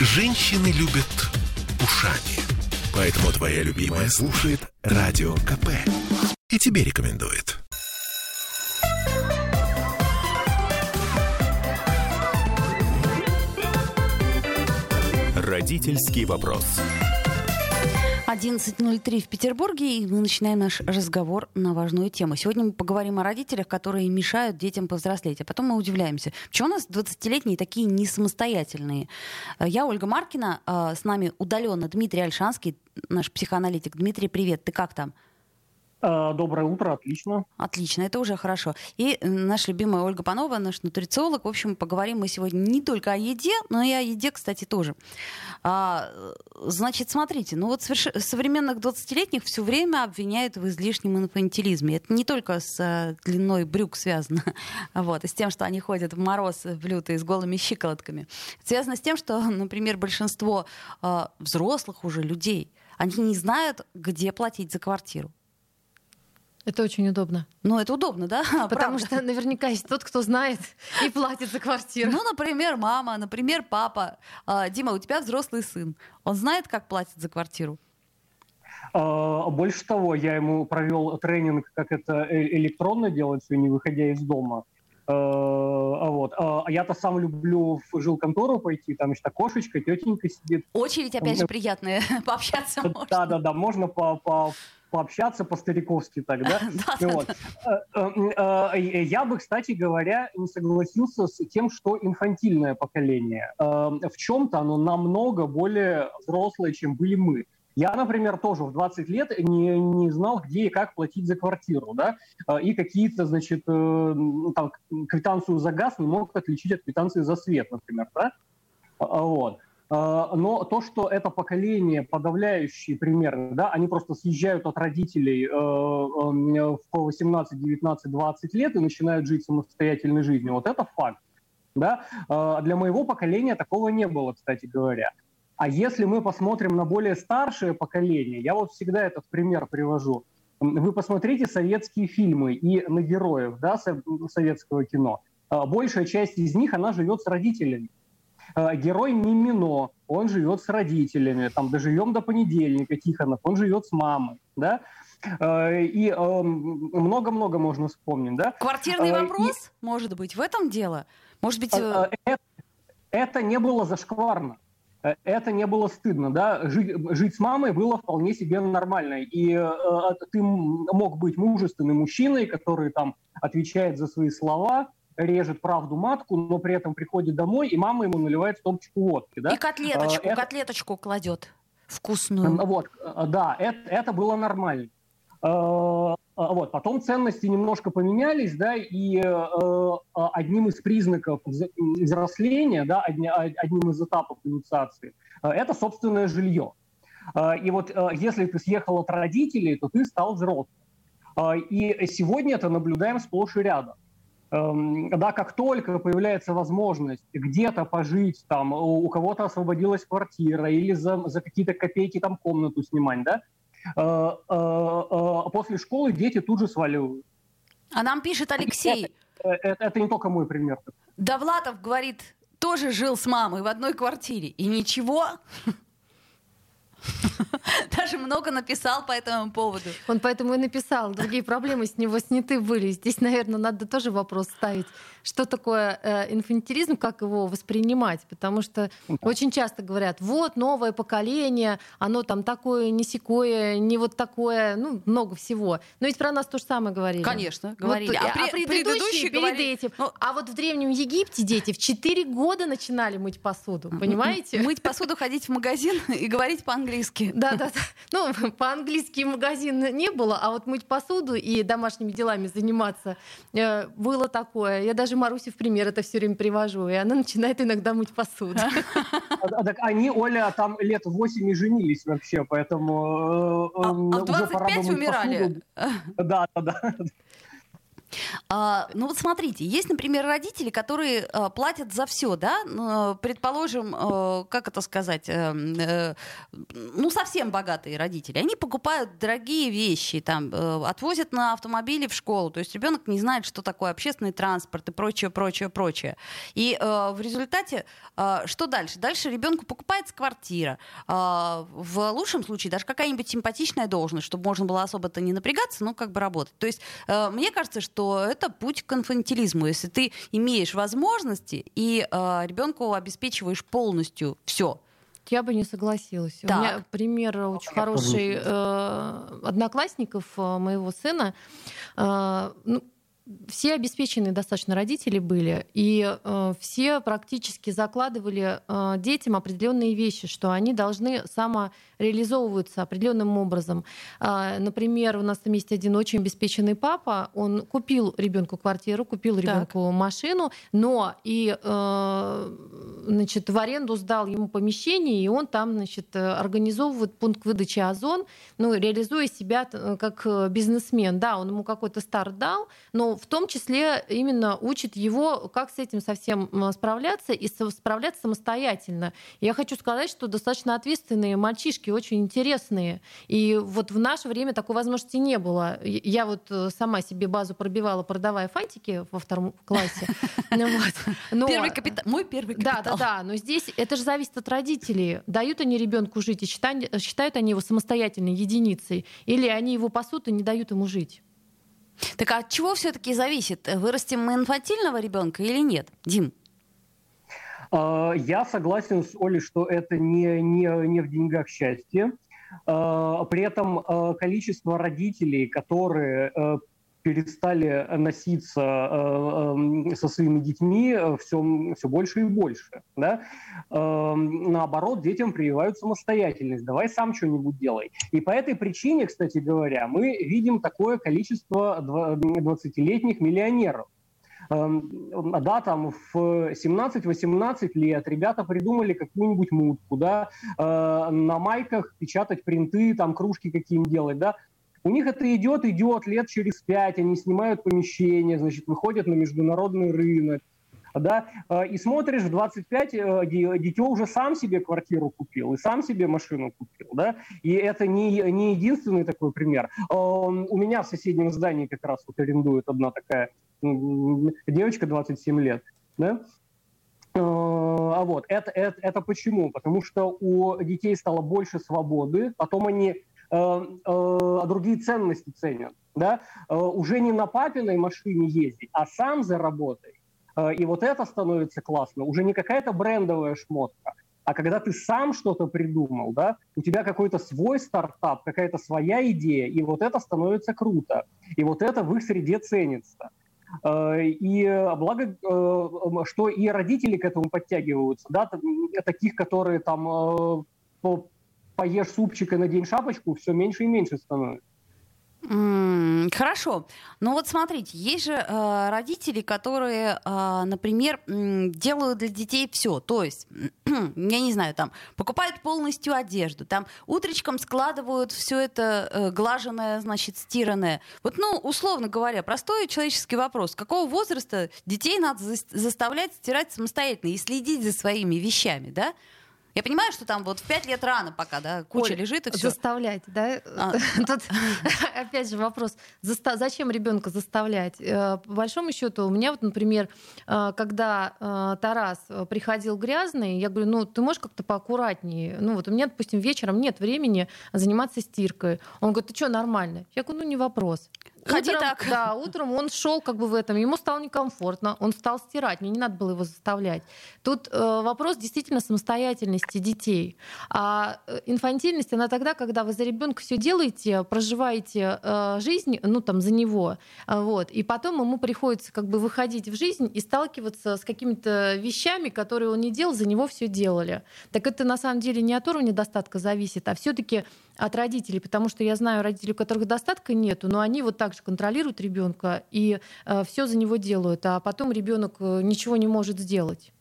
Женщины любят ушами. Поэтому твоя любимая слушает Радио КП. И тебе рекомендует. Родительский вопрос. 11.03 в Петербурге, и мы начинаем наш разговор на важную тему. Сегодня мы поговорим о родителях, которые мешают детям повзрослеть. А потом мы удивляемся, почему у нас 20-летние такие не самостоятельные. Я Ольга Маркина, а, с нами удаленно Дмитрий Альшанский, наш психоаналитик. Дмитрий, привет, ты как там? А, доброе утро, отлично. Отлично, это уже хорошо. И наша любимая Ольга Панова, наш нутрициолог. В общем, поговорим мы сегодня не только о еде, но и о еде, кстати, тоже. А, значит, смотрите, ну вот соверш... современных 20-летних все время обвиняют в излишнем инфантилизме. Это не только с а, длиной брюк связано, вот, и с тем, что они ходят в мороз в лютый с голыми щиколотками. Это связано с тем, что, например, большинство а, взрослых уже людей, они не знают, где платить за квартиру. Это очень удобно. Ну, это удобно, да? Потому Правда. что наверняка есть тот, кто знает и платит за квартиру. Ну, например, мама, например, папа. А, Дима, у тебя взрослый сын. Он знает, как платит за квартиру? А, больше того, я ему провел тренинг, как это э, электронно делать, все не выходя из дома. А, вот. А я-то сам люблю в жилконтору пойти, там еще кошечка, тетенька сидит. Очередь, опять же, приятная, пообщаться можно. Да-да-да, можно по, по пообщаться по-стариковски тогда. Э, э, э, я бы, кстати говоря, не согласился с тем, что инфантильное поколение. В чем-то оно намного более взрослое, чем были мы. Я, например, тоже в 20 лет не, не знал, где и как платить за квартиру, да, и какие-то, значит, там, квитанцию за газ не мог отличить от квитанции за свет, например, да, вот. А, но то, что это поколение, подавляющие примеры, да, они просто съезжают от родителей э, в 18, 19, 20 лет и начинают жить самостоятельной жизнью. Вот это факт. Да? А, для моего поколения такого не было, кстати говоря. А если мы посмотрим на более старшее поколение, я вот всегда этот пример привожу. Вы посмотрите советские фильмы и на героев да, советского кино. А, большая часть из них, она живет с родителями. Э, герой Мимино, он живет с родителями, там доживем до понедельника Тихонов, он живет с мамой, да, э, и эм, много-много можно вспомнить, да. Квартирный э, вопрос, и... может быть, в этом дело? Может быть... Это, это не было зашкварно это не было стыдно, да, жить, жить с мамой было вполне себе нормально, и э, ты мог быть мужественным мужчиной, который там отвечает за свои слова, режет правду матку, но при этом приходит домой, и мама ему наливает стопочку водки. Да? И котлеточку, а, это... котлеточку кладет вкусную. Вот, э, да, это, это было нормально. А, вот. Потом ценности немножко поменялись, да, и э, одним из признаков взросления, да, одним из этапов инициации, это собственное жилье. И вот если ты съехал от родителей, то ты стал взрослым. И сегодня это наблюдаем сплошь и рядом. Эм, да, как только появляется возможность где-то пожить, там, у кого-то освободилась квартира или за, за какие-то копейки там комнату снимать, да, э, э, э, после школы дети тут же сваливают. А нам пишет Алексей. Это, это, это не только мой пример. Довлатов говорит, тоже жил с мамой в одной квартире. И ничего. Даже много написал по этому поводу. Он поэтому и написал. Другие проблемы с него сняты были. Здесь, наверное, надо тоже вопрос ставить. Что такое э, инфантилизм, как его воспринимать? Потому что очень часто говорят, вот новое поколение, оно там такое, не секое, не вот такое, ну, много всего. Но ведь про нас то же самое говорили. Конечно, говорили. Вот, а, а при, предыдущие перед говорили... этим. Ну, а вот в Древнем Египте дети в 4 года начинали мыть посуду, понимаете? Мыть посуду, ходить в магазин и говорить по-английски. Да, да, да. Ну, по-английски магазин не было, а вот мыть посуду и домашними делами заниматься э, было такое. Я даже Марусе в пример это все время привожу, и она начинает иногда мыть посуду. А, так они, Оля, там лет 8 и женились вообще, поэтому... Э, а, а в 25 умирали? Да, да, да. А, ну вот смотрите, есть, например, родители, которые а, платят за все, да, ну, предположим, а, как это сказать, а, а, ну совсем богатые родители, они покупают дорогие вещи, там, а, отвозят на автомобиле в школу, то есть ребенок не знает, что такое общественный транспорт и прочее, прочее, прочее. И а, в результате а, что дальше? Дальше ребенку покупается квартира, а, в лучшем случае даже какая-нибудь симпатичная должность, чтобы можно было особо-то не напрягаться, но как бы работать. То есть а, мне кажется, что что это путь к инфантилизму. Если ты имеешь возможности и э, ребенку обеспечиваешь полностью все, я бы не согласилась. Так. У меня пример очень хороший э, одноклассников э, моего сына. Э, ну, все обеспеченные достаточно родители были, и э, все практически закладывали э, детям определенные вещи, что они должны самореализовываться определенным образом. Э, например, у нас там есть один очень обеспеченный папа, он купил ребенку квартиру, купил ребенку машину, но и э, значит, в аренду сдал ему помещение, и он там значит, организовывает пункт выдачи озон, ну, реализуя себя э, как э, бизнесмен. Да, он ему какой-то старт дал, но в том числе именно учит его, как с этим совсем справляться и справляться самостоятельно. Я хочу сказать, что достаточно ответственные мальчишки, очень интересные. И вот в наше время такой возможности не было. Я вот э, сама себе базу пробивала, продавая фантики во втором классе. Ну первый капитал. Мой первый капитал. Да, да, да. Но здесь это же зависит от родителей. Дают они ребенку жить и считают они его самостоятельной единицей, или они его пасут и не дают ему жить. Так а от чего все-таки зависит? Вырастим мы инфантильного ребенка или нет? Дим? А, я согласен с Олей, что это не, не, не в деньгах счастье. А, при этом а, количество родителей, которые перестали носиться э, э, со своими детьми все, э, все больше и больше. Да? Э, наоборот, детям прививают самостоятельность. Давай сам что-нибудь делай. И по этой причине, кстати говоря, мы видим такое количество 20-летних миллионеров. Да, там в 17-18 лет ребята придумали какую-нибудь мутку, да, на майках печатать принты, там кружки какие-нибудь делать, да, у них это идет, идет лет через пять, они снимают помещение, значит, выходят на международный рынок, да, а, и смотришь, в 25 э, дитё уже сам себе квартиру купил, и сам себе машину купил, да, и это не, не единственный такой пример. А, у меня в соседнем здании как раз вот арендует одна такая девочка 27 лет, да, а вот, это, это, это почему? Потому что у детей стало больше свободы, потом они Э, э, другие ценности ценят. Да? Э, уже не на папиной машине ездить, а сам заработай. И вот это становится классно. Уже не какая-то брендовая шмотка, а когда ты сам что-то придумал, да, у тебя какой-то свой стартап, какая-то своя идея, и вот это становится круто. И вот это в их среде ценится. И благо, что и родители к этому подтягиваются, да, таких, которые там поешь супчика, надень шапочку, все меньше и меньше становится. Хорошо. Ну вот смотрите, есть же э, родители, которые, э, например, делают для детей все. То есть, я не знаю, там покупают полностью одежду, там утречком складывают все это э, глаженное, значит, стиранное. Вот, ну, условно говоря, простой человеческий вопрос: какого возраста детей надо за- заставлять стирать самостоятельно и следить за своими вещами, да? Я понимаю, что там вот в пять лет рано пока, да, куча Оль, лежит и все. Заставлять, да? А. Тут опять же вопрос, зачем ребенка заставлять? Э, по большому счету, у меня вот, например, э, когда э, Тарас приходил грязный, я говорю, ну ты можешь как-то поаккуратнее? Ну вот у меня, допустим, вечером нет времени заниматься стиркой. Он говорит, ты что, нормально? Я говорю, ну не вопрос. Ходи утром, так. Да, утром он шел как бы в этом, ему стало некомфортно, он стал стирать, мне не надо было его заставлять. Тут э, вопрос действительно самостоятельности детей. А э, инфантильность, она тогда, когда вы за ребенка все делаете, проживаете э, жизнь, ну там за него, вот, и потом ему приходится как бы выходить в жизнь и сталкиваться с какими-то вещами, которые он не делал, за него все делали. Так это на самом деле не от уровня достатка зависит, а все-таки от родителей, потому что я знаю родителей, у которых достатка нету, но они вот так же контролируют ребенка и э, все за него делают, а потом ребенок э, ничего не может сделать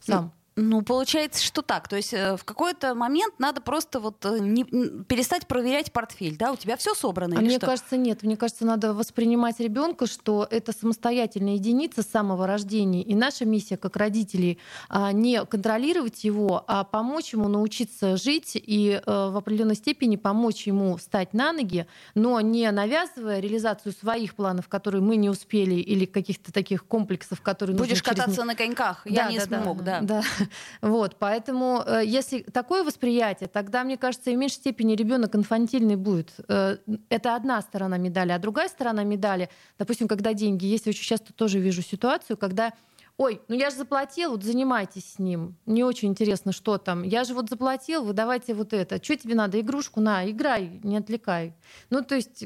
сам. Ну, получается, что так. То есть э, в какой-то момент надо просто вот э, не, перестать проверять портфель, да? У тебя все собрано а мне что? кажется, нет. Мне кажется, надо воспринимать ребенка, что это самостоятельная единица с самого рождения. И наша миссия как родителей а, не контролировать его, а помочь ему научиться жить и э, в определенной степени помочь ему встать на ноги, но не навязывая реализацию своих планов, которые мы не успели, или каких-то таких комплексов, которые Будешь кататься через... на коньках, я да, не да, смог, да. да. Вот, поэтому, э, если такое восприятие, тогда, мне кажется, и в меньшей степени ребенок инфантильный будет. Э, это одна сторона медали. А другая сторона медали, допустим, когда деньги есть, я очень часто тоже вижу ситуацию, когда Ой, ну я же заплатил, вот занимайтесь с ним. Не очень интересно, что там. Я же вот заплатил, вы давайте вот это. Что тебе надо? Игрушку на, играй, не отвлекай. Ну, то есть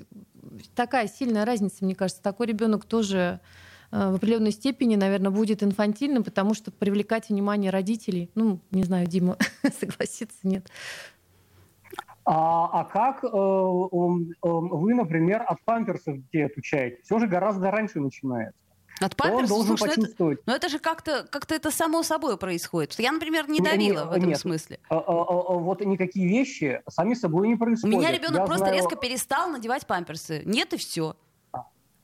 такая сильная разница, мне кажется. Такой ребенок тоже в определенной степени, наверное, будет инфантильным, потому что привлекать внимание родителей, ну, не знаю, Дима согласится, нет. А, а как э, э, вы, например, от памперсов детей отучаете? Все же гораздо раньше начинается. От памперсов? должен Слушай, почувствовать. Ну, это, ну это же как-то как это само собой происходит. Я, например, не давила нет, в этом нет. смысле. А, а, а, вот никакие вещи сами собой не происходят. У меня ребенок просто знаю... резко перестал надевать памперсы. Нет и все.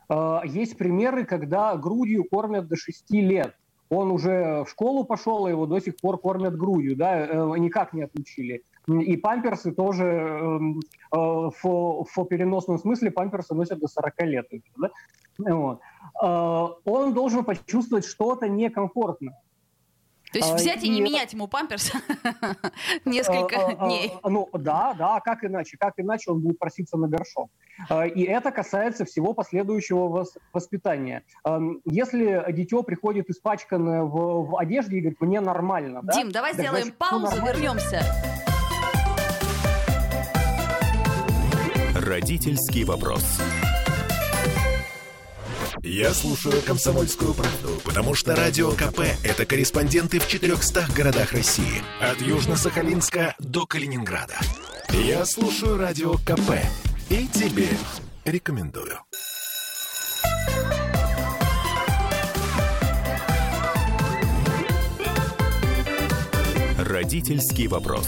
Э, есть примеры, когда грудью кормят до 6 лет. Он уже в школу пошел, а его до сих пор кормят грудью, да, э, никак не отучили. И памперсы тоже эм, э, в, в переносном смысле памперсы носят до 40 лет. Да? Вот. Он должен почувствовать что-то некомфортно. То есть взять и, и не менять ему памперс несколько дней. Ну да, да, как иначе? Как иначе он будет проситься на горшок? И это касается всего последующего воспитания. Если дитё приходит испачканное в, в одежде и говорит, мне нормально. Дим, да? давай так сделаем значит, паузу, вернемся. Родительский вопрос. Я слушаю «Комсомольскую правду», потому что «Радио КП» — это корреспонденты в 400 городах России. От Южно-Сахалинска до Калининграда. Я слушаю «Радио КП» и тебе рекомендую. Родительский вопрос.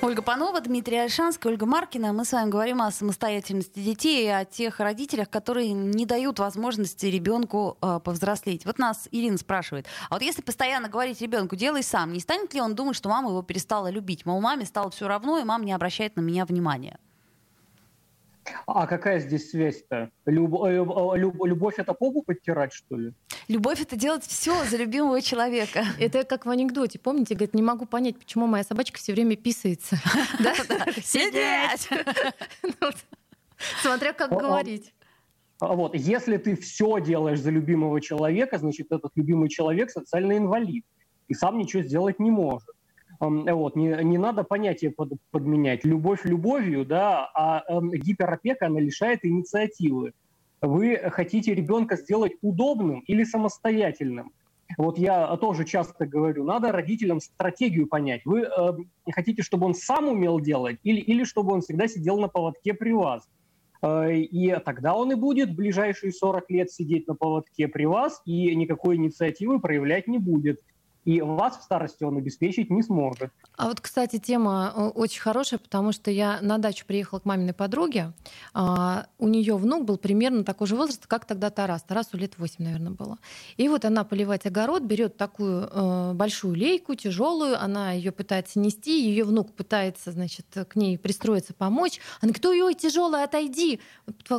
Ольга Панова, Дмитрий Альшанский, Ольга Маркина. Мы с вами говорим о самостоятельности детей и о тех родителях, которые не дают возможности ребенку э, повзрослеть. Вот нас Ирина спрашивает, а вот если постоянно говорить ребенку, делай сам, не станет ли он думать, что мама его перестала любить? Мол, маме стало все равно, и мама не обращает на меня внимания. А какая здесь связь-то? Люб, э, э, люб, любовь это попу подтирать, что ли? Любовь это делать все за любимого человека. Это как в анекдоте. Помните, говорит, не могу понять, почему моя собачка все время писается. Сидеть! Ну смотря как говорить. А вот, если ты все делаешь за любимого человека, значит, этот любимый человек социальный инвалид и сам ничего сделать не может. Вот, не, не надо понятие под, подменять. Любовь любовью, да, а э, гиперопека, она лишает инициативы. Вы хотите ребенка сделать удобным или самостоятельным? Вот я тоже часто говорю, надо родителям стратегию понять. Вы э, хотите, чтобы он сам умел делать или, или чтобы он всегда сидел на поводке при вас? Э, и тогда он и будет ближайшие 40 лет сидеть на поводке при вас и никакой инициативы проявлять не будет и вас в старости он обеспечить не сможет. А вот, кстати, тема э, очень хорошая, потому что я на дачу приехала к маминой подруге. А, у нее внук был примерно такой же возраст, как тогда Тарас. Тарасу лет 8, наверное, было. И вот она поливать огород, берет такую э, большую лейку, тяжелую, она ее пытается нести, ее внук пытается, значит, к ней пристроиться, помочь. Она говорит, ой, ой, тяжелая, отойди.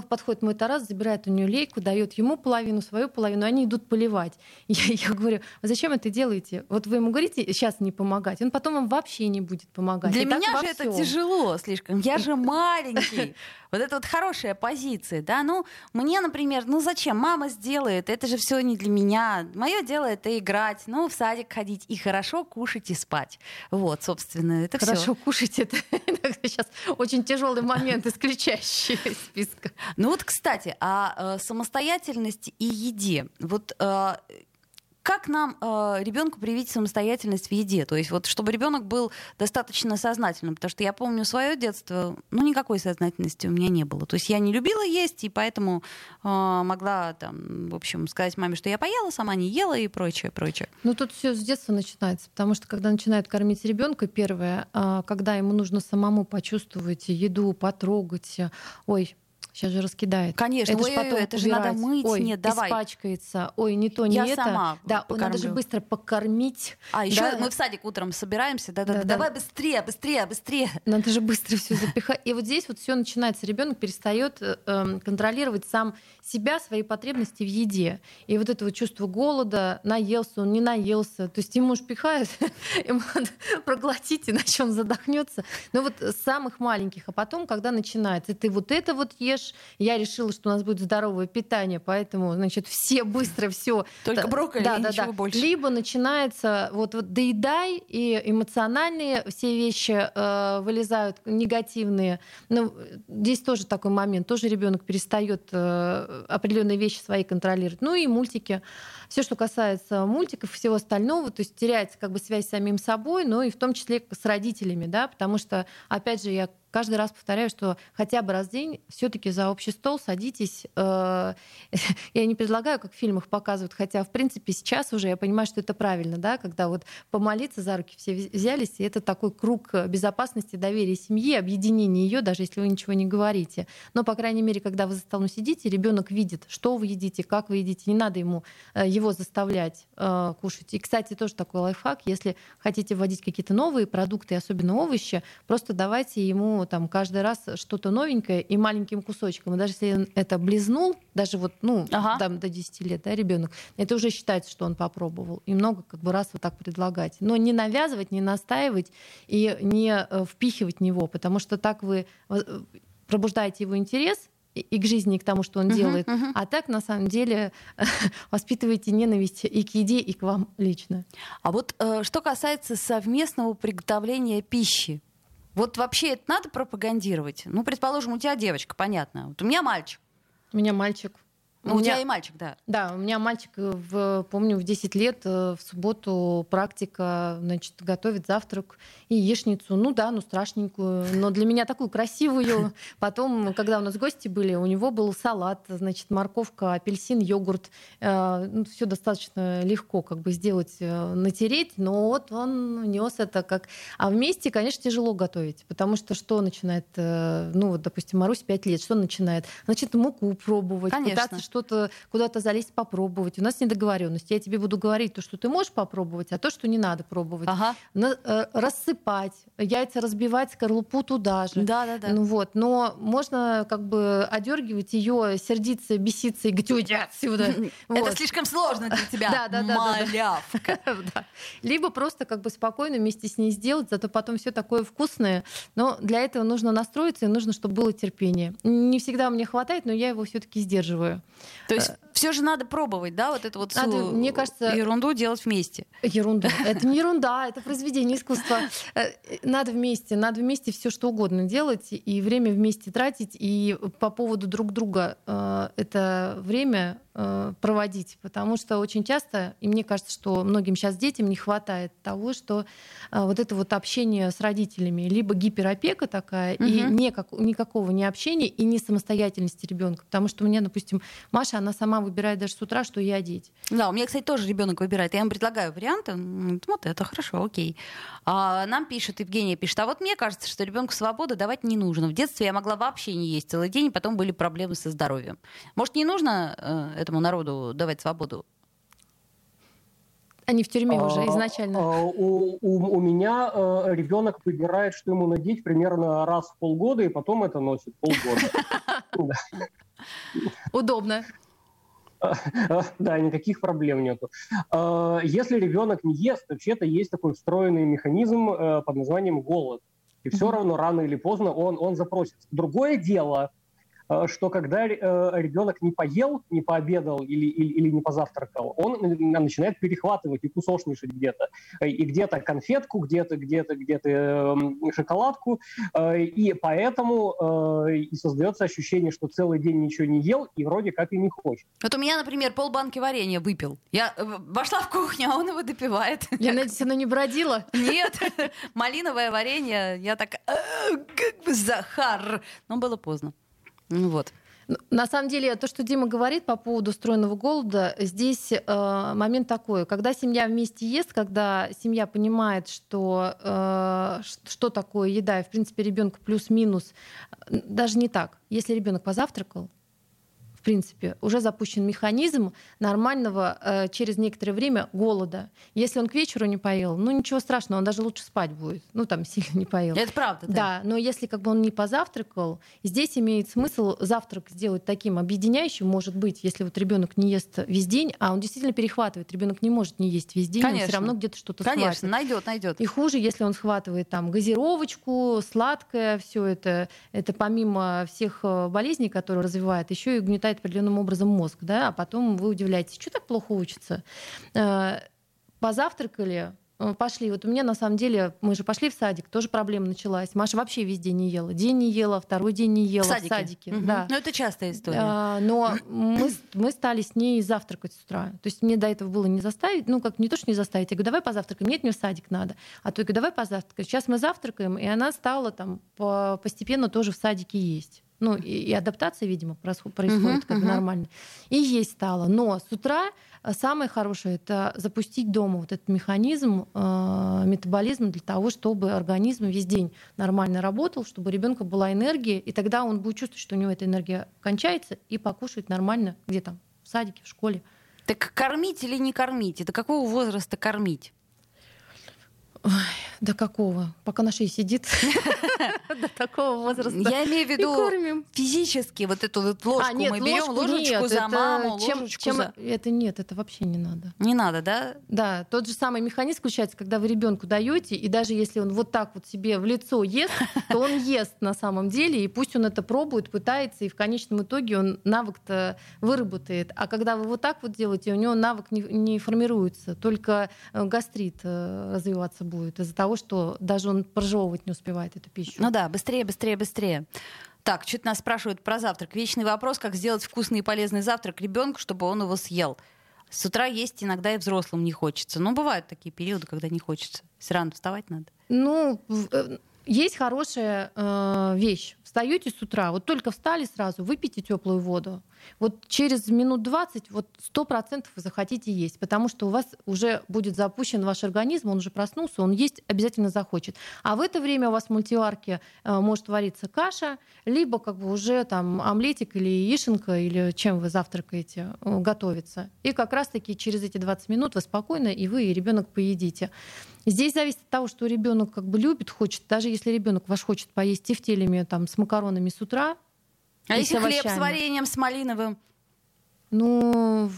Подходит мой Тарас, забирает у нее лейку, дает ему половину, свою половину, они идут поливать. Я, я говорю, «А зачем это делаете? Вот вы ему говорите сейчас не помогать, он потом вам вообще не будет помогать. Для И меня же это тяжело слишком. Я же маленький. Вот это вот хорошая позиция, да. Ну, мне, например, ну зачем? Мама сделает, это же все не для меня. Мое дело это играть, ну, в садик ходить и хорошо кушать и спать. Вот, собственно, это все. Хорошо кушать, это сейчас очень тяжелый момент, исключающий из списка. Ну вот, кстати, о э, самостоятельности и еде. Вот э, как нам э, ребенку привить самостоятельность в еде? То есть вот чтобы ребенок был достаточно сознательным, потому что я помню свое детство, ну никакой сознательности у меня не было. То есть я не любила есть, и поэтому э, могла там, в общем, сказать маме, что я поела, сама не ела и прочее, прочее. Ну тут все с детства начинается, потому что когда начинают кормить ребенка, первое, э, когда ему нужно самому почувствовать еду, потрогать, ой, Сейчас же раскидает. Конечно, это, ой, же, потом это же надо мыть, ой, нет, давай. испачкается, ой, не то, не Я это. Сама да, покормлю. надо же быстро покормить. А еще да. мы в садик утром собираемся, да, да, да, давай быстрее, быстрее, быстрее. Надо же быстро все запихать. И вот здесь вот все начинается. Ребенок перестает э, контролировать сам себя, свои потребности в еде. И вот это вот чувство голода, наелся он, не наелся. То есть ему уж пихают, ему надо проглотить, иначе он задохнется. Но вот с самых маленьких. А потом, когда начинается, ты вот это вот ешь, я решила, что у нас будет здоровое питание, поэтому, значит, все быстро все. Только брокколи, да, да, да. больше. Либо начинается вот, вот доедай, и эмоциональные все вещи э, вылезают негативные. Ну, здесь тоже такой момент. Тоже ребенок перестает э, определенные вещи свои контролировать. Ну и мультики. Все, что касается мультиков, всего остального, то есть теряется как бы связь с самим собой, но и в том числе с родителями, да, потому что, опять же, я каждый раз повторяю, что хотя бы раз в день все-таки за общий стол садитесь. Э, я не предлагаю, как в фильмах показывают, хотя, в принципе, сейчас уже я понимаю, что это правильно, да, когда вот помолиться за руки все взялись, и это такой круг безопасности, доверия семьи, объединения ее, даже если вы ничего не говорите. Но, по крайней мере, когда вы за столом сидите, ребенок видит, что вы едите, как вы едите, не надо ему э, его заставлять э, кушать. И, кстати, тоже такой лайфхак, если хотите вводить какие-то новые продукты, особенно овощи, просто давайте ему там каждый раз что-то новенькое и маленьким кусочком. И даже если он это близнул, даже вот, ну, ага. там до 10 лет, да, ребенок, это уже считается, что он попробовал. И много как бы раз вот так предлагать. Но не навязывать, не настаивать и не э, впихивать в него, потому что так вы э, пробуждаете его интерес, и к жизни, и к тому, что он uh-huh, делает. Uh-huh. А так, на самом деле, воспитываете ненависть и к еде, и к вам лично. А вот э, что касается совместного приготовления пищи, вот вообще это надо пропагандировать? Ну, предположим, у тебя девочка, понятно. Вот у меня мальчик. У меня мальчик. Ну, у, у тебя и мальчик, да. Да, у меня мальчик, э, в, помню, в 10 лет э, в субботу практика, значит, готовит завтрак и яичницу. Ну да, ну страшненькую, но для меня такую красивую. Потом, когда у нас гости были, у него был салат, значит, морковка, апельсин, йогурт. Э, ну, все достаточно легко как бы сделать, натереть, но вот он нес это как... А вместе, конечно, тяжело готовить, потому что что начинает, ну вот, допустим, Марусь 5 лет, что начинает? Значит, муку пробовать, конечно. пытаться что-то куда-то залезть, попробовать. У нас недоговоренность. Я тебе буду говорить то, что ты можешь попробовать, а то, что не надо пробовать. Ага. На, э, рассыпать, яйца разбивать, скорлупу туда же. Да, да, да. Ну вот, но можно как бы одергивать ее, сердиться, беситься и говорить, уйди отсюда. Это слишком сложно для тебя. Да, да, да. Малявка. Либо просто как бы спокойно вместе с ней сделать, зато потом все такое вкусное. Но для этого нужно настроиться и нужно, чтобы было терпение. Не всегда мне хватает, но я его все-таки сдерживаю. То есть все же надо пробовать, да, вот эту вот надо, мне кажется, ерунду делать вместе. Ерунда. Это не ерунда, это произведение искусства. Э, надо вместе, надо вместе все что угодно делать и время вместе тратить. И по поводу друг друга э, это время э, проводить, потому что очень часто, и мне кажется, что многим сейчас детям не хватает того, что вот это вот общение с родителями, либо гиперопека такая, угу. и никак, никакого не общения, и не самостоятельности ребенка. Потому что у меня, допустим, Маша, она сама выбирает даже с утра, что ей одеть. Да, у меня, кстати, тоже ребенок выбирает. Я ему предлагаю варианты. Вот это хорошо, окей. А нам пишет, Евгения пишет, а вот мне кажется, что ребенку свободу давать не нужно. В детстве я могла вообще не есть целый день, и потом были проблемы со здоровьем. Может, не нужно э, этому народу давать свободу? Они в тюрьме а, уже изначально. А, у, у, у меня э, ребенок выбирает, что ему надеть примерно раз в полгода, и потом это носит полгода. Удобно. Да, никаких проблем нету. А, если ребенок не ест, вообще-то есть такой встроенный механизм э, под названием голод. И все равно рано или поздно он, он запросится. Другое дело, что когда э, ребенок не поел, не пообедал или, или, или не позавтракал, он начинает перехватывать и кусошничать где-то. И где-то конфетку, где-то, где-то, где-то эм, шоколадку. И поэтому и создается ощущение, что целый день ничего не ел и вроде как и не хочет. Вот у меня, например, полбанки варенья выпил. Я вошла в кухню, а он его допивает. Я надеюсь, оно не бродило? Нет, малиновое варенье. Я так, как бы Захар. Но было поздно. Ну вот. Ну, на самом деле, то, что Дима говорит по поводу устроенного голода, здесь э, момент такой. Когда семья вместе ест, когда семья понимает, что, э, что такое еда, и, в принципе, ребенку плюс-минус, даже не так. Если ребенок позавтракал, в принципе, уже запущен механизм нормального э, через некоторое время голода. Если он к вечеру не поел, ну ничего страшного, он даже лучше спать будет. Ну там сильно не поел. Это правда. Да. да, но если как бы он не позавтракал, здесь имеет смысл завтрак сделать таким объединяющим, может быть, если вот ребенок не ест весь день, а он действительно перехватывает, ребенок не может не есть весь день, Конечно. он все равно где-то что-то Конечно, найдет, найдет. И хуже, если он схватывает там газировочку, сладкое, все это, это помимо всех э, болезней, которые развивает, еще и угнетает питает определенным образом мозг, да, а потом вы удивляетесь, что так плохо учится. Э, позавтракали, пошли. Вот у меня на самом деле, мы же пошли в садик, тоже проблема началась. Маша вообще весь день не ела. День не ела, второй день не ела в садике. В садике угу. да. Ну, это частая история. А, но мы, мы стали с ней завтракать с утра. То есть мне до этого было не заставить, ну, как не то, что не заставить. Я говорю, давай позавтракаем. Нет, мне в садик надо. А то я говорю, давай позавтракаем. Сейчас мы завтракаем, и она стала там постепенно тоже в садике есть. Ну, и, и адаптация, видимо, происходит uh-huh, как uh-huh. нормально. И есть стало. Но с утра э, самое хорошее это запустить дома вот этот механизм, э, метаболизм для того, чтобы организм весь день нормально работал, чтобы у ребенка была энергия, и тогда он будет чувствовать, что у него эта энергия кончается, и покушает нормально где там, в садике, в школе. Так кормить или не кормить? Это какого возраста кормить? Ой, до какого? Пока на шее сидит. До такого возраста. Я имею в виду физически вот эту вот ложку а, мы берем, ложечку за маму, ложечку за... Это нет, это вообще не надо. Не надо, да? Да, тот же самый механизм включается, когда вы ребенку даете, и даже если он вот так вот себе в лицо ест, то он ест на самом деле, и пусть он это пробует, пытается, и в конечном итоге он навык-то выработает. А когда вы вот так вот делаете, у него навык не, формируется, только э, гастрит э, развиваться будет из-за того, что даже он прожевывать не успевает эту пищу. Ну да, быстрее, быстрее, быстрее. Так, что-то нас спрашивают про завтрак. Вечный вопрос, как сделать вкусный и полезный завтрак ребенку, чтобы он его съел. С утра есть иногда и взрослым не хочется. Но бывают такие периоды, когда не хочется. Все рано вставать надо. Ну, э, есть хорошая э, вещь. Встаете с утра, вот только встали сразу, выпейте теплую воду. Вот через минут 20 вот сто процентов вы захотите есть, потому что у вас уже будет запущен ваш организм, он уже проснулся, он есть обязательно захочет. А в это время у вас в мультиварке э, может вариться каша, либо как бы уже там омлетик или яишенка, или чем вы завтракаете, э, готовится. И как раз-таки через эти 20 минут вы спокойно, и вы, и ребенок поедите. Здесь зависит от того, что ребенок как бы любит, хочет. Даже если ребенок ваш хочет поесть тефтелями там, с макаронами с утра, а если хлеб с вареньем, с малиновым? Ну,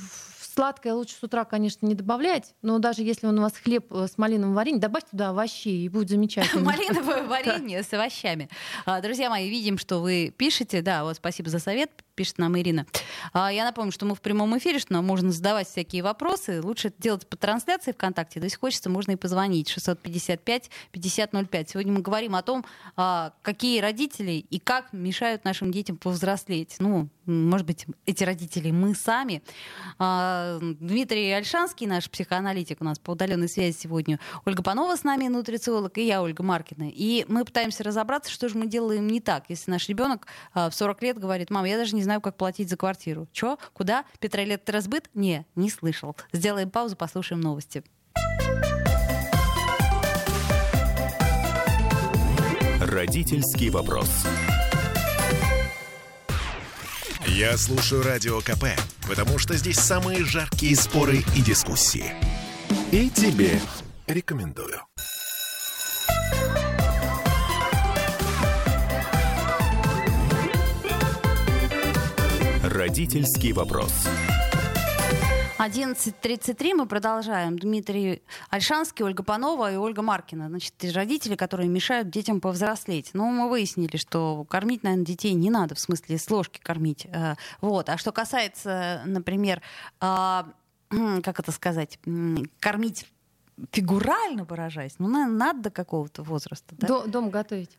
сладкое лучше с утра, конечно, не добавлять, но даже если он у вас хлеб э, с малиновым вареньем, добавьте туда овощей, и будет замечательно. Малиновое варенье с овощами. А, друзья мои, видим, что вы пишете. Да, вот спасибо за совет пишет нам Ирина. А, я напомню, что мы в прямом эфире, что нам можно задавать всякие вопросы. Лучше это делать по трансляции ВКонтакте. То есть хочется, можно и позвонить. 655-5005. Сегодня мы говорим о том, а, какие родители и как мешают нашим детям повзрослеть. Ну, может быть, эти родители мы сами. А, Дмитрий Альшанский, наш психоаналитик у нас по удаленной связи сегодня. Ольга Панова с нами, нутрициолог, и я, Ольга Маркина. И мы пытаемся разобраться, что же мы делаем не так. Если наш ребенок в 40 лет говорит, мам, я даже не знаю, как платить за квартиру. Чё? Куда? Петроэлектросбыт? Не, не слышал. Сделаем паузу, послушаем новости. Родительский вопрос. Я слушаю радио КП, потому что здесь самые жаркие споры и дискуссии. И тебе рекомендую. Родительский вопрос. 11.33 мы продолжаем. Дмитрий Альшанский, Ольга Панова и Ольга Маркина. Значит, родители, которые мешают детям повзрослеть. Ну, мы выяснили, что кормить, наверное, детей не надо, в смысле с ложки кормить. Э, вот. А что касается, например, а, как это сказать, кормить фигурально выражаясь, ну, наверное, надо до какого-то возраста. Да? До, дом готовить.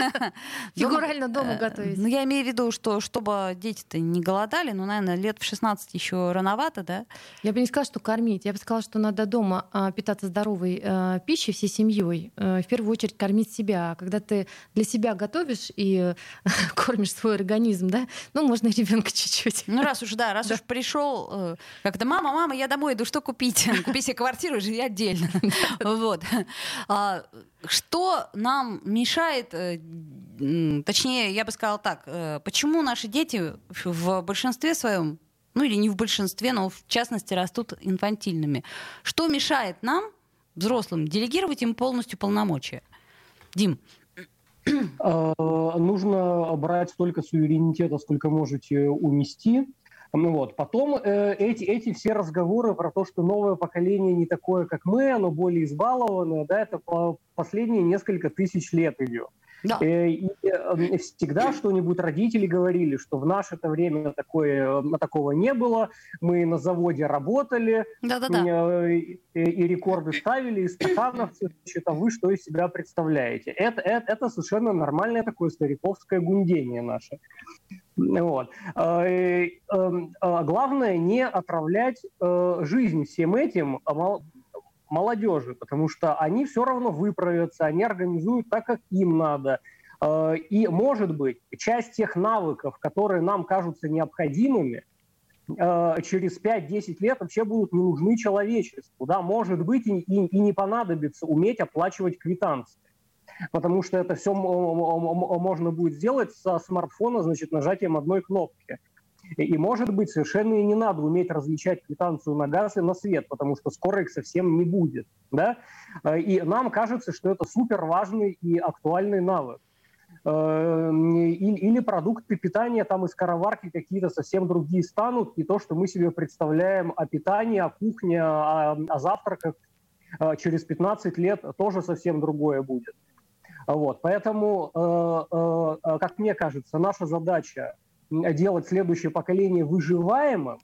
Фигурально дома э, готовить. Ну, я имею в виду, что чтобы дети-то не голодали, ну, наверное, лет в 16 еще рановато, да? Я бы не сказала, что кормить. Я бы сказала, что надо дома а, питаться здоровой а, пищей всей семьей. А, в первую очередь кормить себя. Когда ты для себя готовишь и кормишь свой организм, да, ну, можно ребенка чуть-чуть. Ну, раз уж, да, раз уж пришел, как-то, мама, мама, я домой иду, что купить? Купи себе квартиру, живи отдельно отдельно. Вот. А, что нам мешает, э, точнее, я бы сказала так, э, почему наши дети в большинстве своем, ну или не в большинстве, но в частности растут инфантильными? Что мешает нам, взрослым, делегировать им полностью полномочия? Дим. А, нужно брать столько суверенитета, сколько можете унести. Ну вот. Потом э, эти, эти все разговоры про то, что новое поколение не такое, как мы, оно более избалованное, да, это по последние несколько тысяч лет идет. Да. Э, и э, всегда что-нибудь родители говорили, что в наше это время такое, э, такого не было. Мы на заводе работали И, и рекорды ставили, и стакановцы, значит, а вы что из себя представляете? Это, это, это совершенно нормальное такое стариковское гундение наше. Вот. Главное не отравлять жизнь всем этим а молодежи, потому что они все равно выправятся, они организуют так, как им надо. Э, и, может быть, часть тех навыков, которые нам кажутся необходимыми, э, через 5-10 лет вообще будут не нужны человечеству. Да? Может быть, и, и, и не понадобится уметь оплачивать квитанции. Потому что это все можно будет сделать со смартфона, значит, нажатием одной кнопки. И, может быть, совершенно и не надо уметь различать квитанцию на газ и на свет, потому что скоро их совсем не будет. Да? Э, и нам кажется, что это супер важный и актуальный навык. Э, или продукты питания там из караварки какие-то совсем другие станут, и то, что мы себе представляем о питании, о кухне, о, о завтраках э, через 15 лет тоже совсем другое будет. Вот. Поэтому, как мне кажется, наша задача делать следующее поколение выживаемым,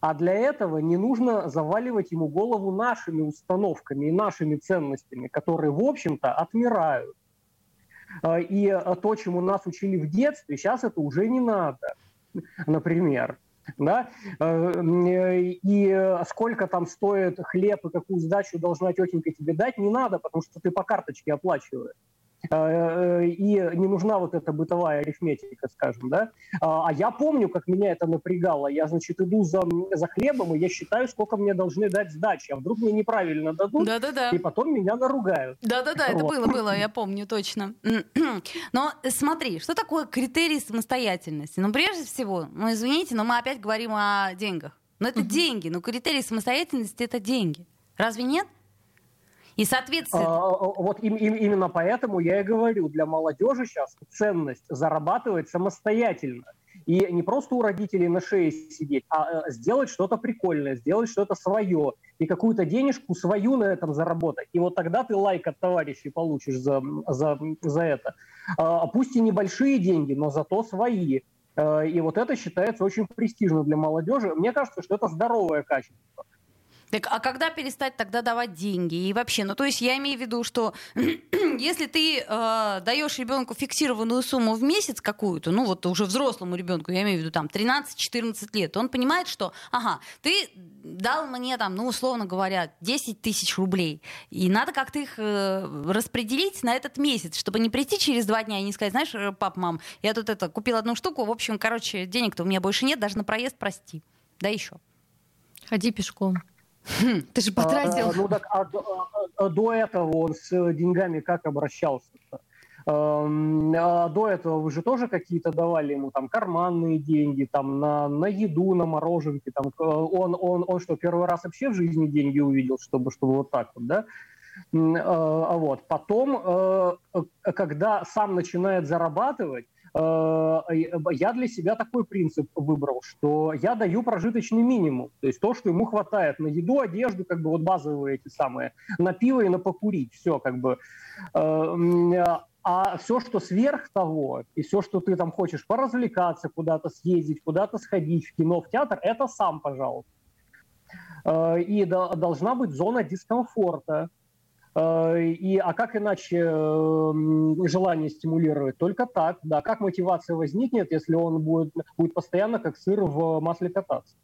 а для этого не нужно заваливать ему голову нашими установками и нашими ценностями, которые, в общем-то, отмирают. А, и то, чему нас учили в детстве, сейчас это уже не надо, например. Да? А, и сколько там стоит хлеб и какую сдачу должна тетенька тебе дать, не надо, потому что ты по карточке оплачиваешь. Э, и не нужна вот эта бытовая арифметика, скажем, да. А, а я помню, как меня это напрягало. Я, значит, иду за, за хлебом, и я считаю, сколько мне должны дать сдачи. А вдруг мне неправильно дадут, Да-да-да. и потом меня наругают. Да-да-да, это было, было, я помню точно. Но смотри, что такое критерий самостоятельности? Ну, прежде всего, ну, извините, но мы опять говорим о деньгах. Но это деньги, но критерий самостоятельности — это деньги. Разве нет? И, соответственно... А, вот им, им, именно поэтому я и говорю, для молодежи сейчас ценность зарабатывать самостоятельно. И не просто у родителей на шее сидеть, а э, сделать что-то прикольное, сделать что-то свое. И какую-то денежку свою на этом заработать. И вот тогда ты лайк от товарищей получишь за, за, за это. А, пусть и небольшие деньги, но зато свои. А, и вот это считается очень престижно для молодежи. Мне кажется, что это здоровое качество. Так, а когда перестать тогда давать деньги? И вообще, ну то есть я имею в виду, что если ты э, даешь ребенку фиксированную сумму в месяц какую-то, ну вот уже взрослому ребенку, я имею в виду там 13-14 лет, он понимает, что, ага, ты дал мне там, ну условно говоря, 10 тысяч рублей, и надо как-то их э, распределить на этот месяц, чтобы не прийти через два дня и не сказать, знаешь, э, пап, мам, я тут это купил одну штуку, в общем, короче, денег-то у меня больше нет, даже на проезд прости. Да еще. Ходи пешком. Хм, ты же потратил. А, ну так, а, а, а до этого он с деньгами как обращался? -то? А до этого вы же тоже какие-то давали ему там карманные деньги, там на, на еду, на мороженки. Там, он, он, он что, первый раз вообще в жизни деньги увидел, чтобы, чтобы вот так вот, да? А вот. Потом, когда сам начинает зарабатывать, э, я для себя такой принцип выбрал, что я даю прожиточный минимум, то есть то, что ему хватает на еду, одежду, как бы вот базовые эти самые, на пиво и на покурить, все как бы. А все, что сверх того, и все, что ты там хочешь поразвлекаться, куда-то съездить, куда-то сходить, в кино, в театр, это сам, пожалуйста. Э, и должна быть зона дискомфорта. Э, и, а как иначе желание стимулировать? Только так, да. Как мотивация возникнет, если он будет, будет постоянно как сыр в масле кататься?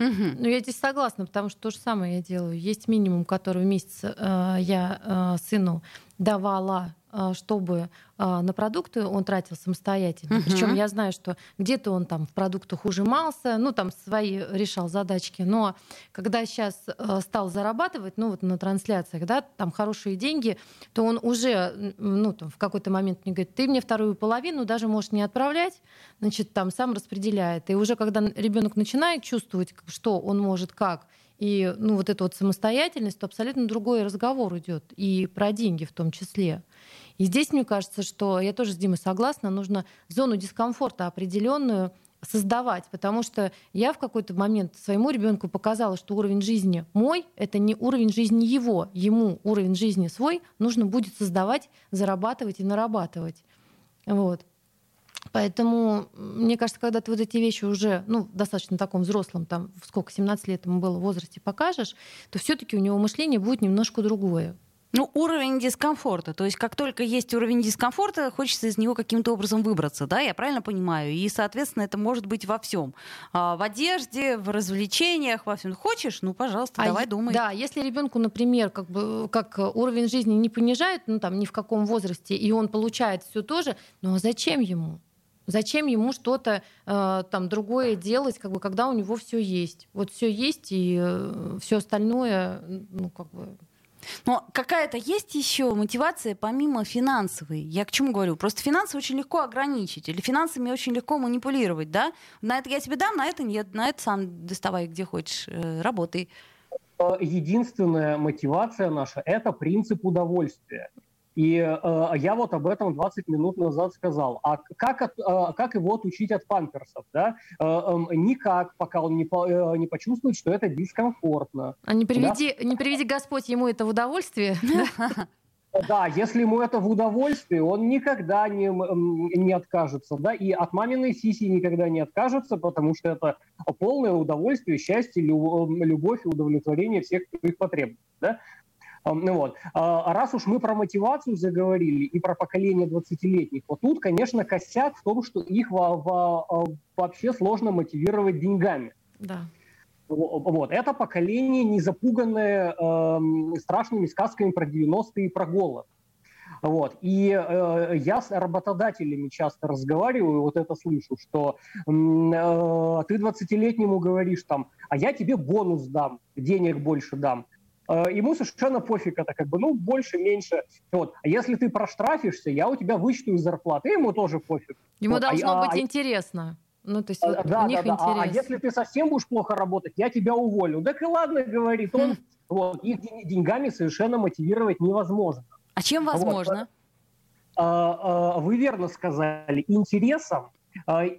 Угу. Ну, я здесь согласна, потому что то же самое я делаю. Есть минимум, который в месяц э, я э, сыну давала а, чтобы а, на продукты он тратил самостоятельно. Uh-huh. Причем я знаю, что где-то он там в продуктах ужимался, ну там свои решал задачки. Но когда сейчас а, стал зарабатывать, ну вот на трансляциях, да, там хорошие деньги, то он уже, ну там в какой-то момент мне говорит, ты мне вторую половину даже можешь не отправлять, значит там сам распределяет. И уже когда ребенок начинает чувствовать, что он может как, и ну, вот эта вот самостоятельность, то абсолютно другой разговор идет. И про деньги в том числе. И здесь, мне кажется, что я тоже с Димой согласна, нужно зону дискомфорта определенную создавать, потому что я в какой-то момент своему ребенку показала, что уровень жизни мой — это не уровень жизни его, ему уровень жизни свой нужно будет создавать, зарабатывать и нарабатывать. Вот. Поэтому, мне кажется, когда ты вот эти вещи уже, ну, достаточно таком взрослом, там, сколько, 17 лет ему было в возрасте, покажешь, то все таки у него мышление будет немножко другое. Ну, уровень дискомфорта. То есть, как только есть уровень дискомфорта, хочется из него каким-то образом выбраться, да, я правильно понимаю? И, соответственно, это может быть во всем. А, в одежде, в развлечениях, во всем. Хочешь? Ну, пожалуйста, а давай е- думай. Да, если ребенку, например, как бы как уровень жизни не понижает, ну там ни в каком возрасте, и он получает все то же, ну а зачем ему? Зачем ему что-то э, там другое делать, как бы, когда у него все есть? Вот все есть, и э, все остальное, ну, как бы но какая-то есть еще мотивация помимо финансовой? Я к чему говорю? Просто финансы очень легко ограничить, или финансами очень легко манипулировать, да? На это я тебе дам, на это нет, на это сам доставай где хочешь, э, работай. Единственная мотивация наша – это принцип удовольствия. И э, я вот об этом 20 минут назад сказал. А как, от, э, как его отучить от памперсов? Да? Э, э, никак, пока он не, по, э, не почувствует, что это дискомфортно. А не приведи, да? не приведи Господь ему это в удовольствие. Да, если ему это в удовольствие, он никогда не, не откажется. Да? И от маминой сиси никогда не откажется, потому что это полное удовольствие, счастье, любовь и удовлетворение всех их потребностей. Да? Ну вот. А раз уж мы про мотивацию заговорили и про поколение 20-летних, вот тут, конечно, косяк в том, что их во, во, а, вообще сложно мотивировать деньгами. Да. Вот. Это поколение, не запуганное э, страшными сказками про 90-е и про голод. Вот. И э, я с работодателями часто разговариваю, вот это слышу, что э, ты 20-летнему говоришь там, а я тебе бонус дам, денег больше дам. Э, ему совершенно пофиг это, как бы, ну, больше, меньше. Вот. А если ты проштрафишься, я у тебя вычту из зарплаты, ему тоже пофиг. Ему вот. А должно а, быть а, интересно. Ну, то есть вот да, у них да, интерес. А, а если ты совсем будешь плохо работать, я тебя уволю. Так и ладно, говорит он. Хм. Вот. Их деньгами совершенно мотивировать невозможно. А чем возможно? Вот. Вы верно сказали. Интересом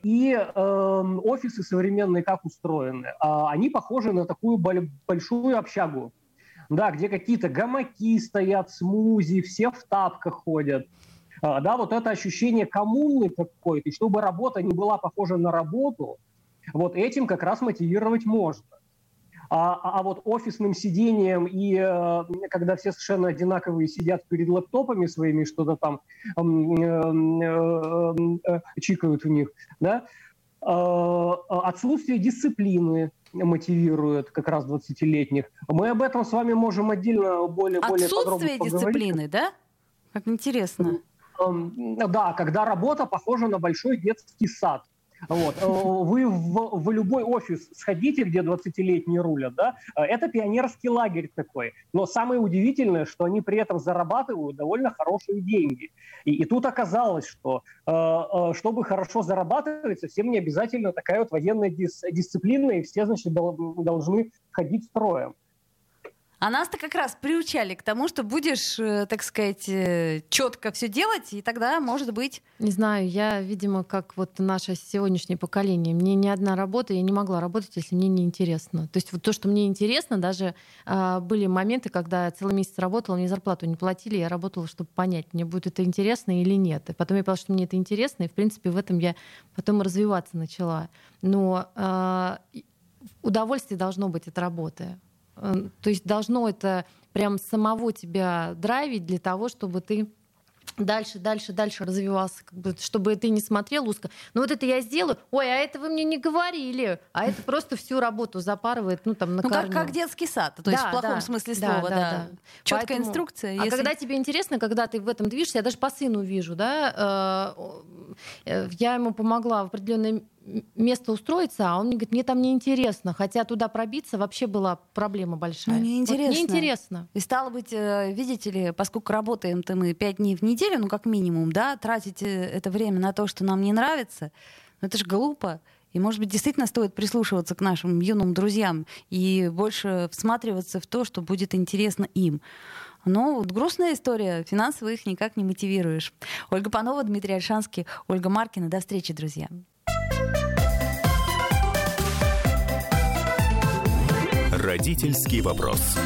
и э, офисы современные как устроены? Они похожи на такую большую общагу да, где какие-то гамаки стоят, смузи, все в тапках ходят. А, да, вот это ощущение коммуны какой-то, чтобы работа не была похожа на работу, вот этим как раз мотивировать можно. А, а, а вот офисным сидением и э, когда все совершенно одинаковые сидят перед лэптопами своими, что-то там э, э, чикают в них, да, отсутствие дисциплины, мотивирует как раз 20-летних. Мы об этом с вами можем отдельно более, более подробно поговорить. дисциплины, да? Как интересно. Да, когда работа похожа на большой детский сад. Вот. Э, вы в, в любой офис сходите, где 20-летние рулят, да, э, это пионерский лагерь такой. Но самое удивительное, что они при этом зарабатывают довольно хорошие деньги. И, и тут оказалось, что э, чтобы хорошо зарабатывать, совсем не обязательно такая вот военная дис, дисциплина, и все, значит, должны ходить строем. А нас-то как раз приучали к тому, что будешь, э, так сказать, э, четко все делать, и тогда, может быть... Не знаю, я, видимо, как вот наше сегодняшнее поколение. Мне ни одна работа, я не могла работать, если мне не интересно. То есть вот то, что мне интересно, даже э, были моменты, когда я целый месяц работала, мне зарплату не платили, я работала, чтобы понять, мне будет это интересно или нет. И потом я поняла, что мне это интересно, и, в принципе, в этом я потом развиваться начала. Но э, удовольствие должно быть от работы. Э, то есть должно это прям самого тебя драйвить для того, чтобы ты дальше, дальше, дальше развивался, как бы, чтобы ты не смотрел узко. Ну вот это я сделаю, ой, а это вы мне не говорили, а это просто всю работу запарывает, ну там на ну, как, как детский сад, то да, есть в плохом да, смысле слова, да. да, да. Четкая Поэтому, инструкция. А если... когда тебе интересно, когда ты в этом движешься, я даже по сыну вижу, да, э, э, я ему помогла в определенной место устроиться, а он мне говорит, мне там неинтересно, хотя туда пробиться вообще была проблема большая. Ну, неинтересно. Вот неинтересно. И стало быть, э, видите ли, поскольку работаем-то мы пять дней в неделю, ну как минимум, да, тратить э, это время на то, что нам не нравится, ну это же глупо. И, может быть, действительно стоит прислушиваться к нашим юным друзьям и больше всматриваться в то, что будет интересно им. Но вот грустная история, финансово их никак не мотивируешь. Ольга Панова, Дмитрий Альшанский, Ольга Маркина. До встречи, друзья. Родительский вопрос.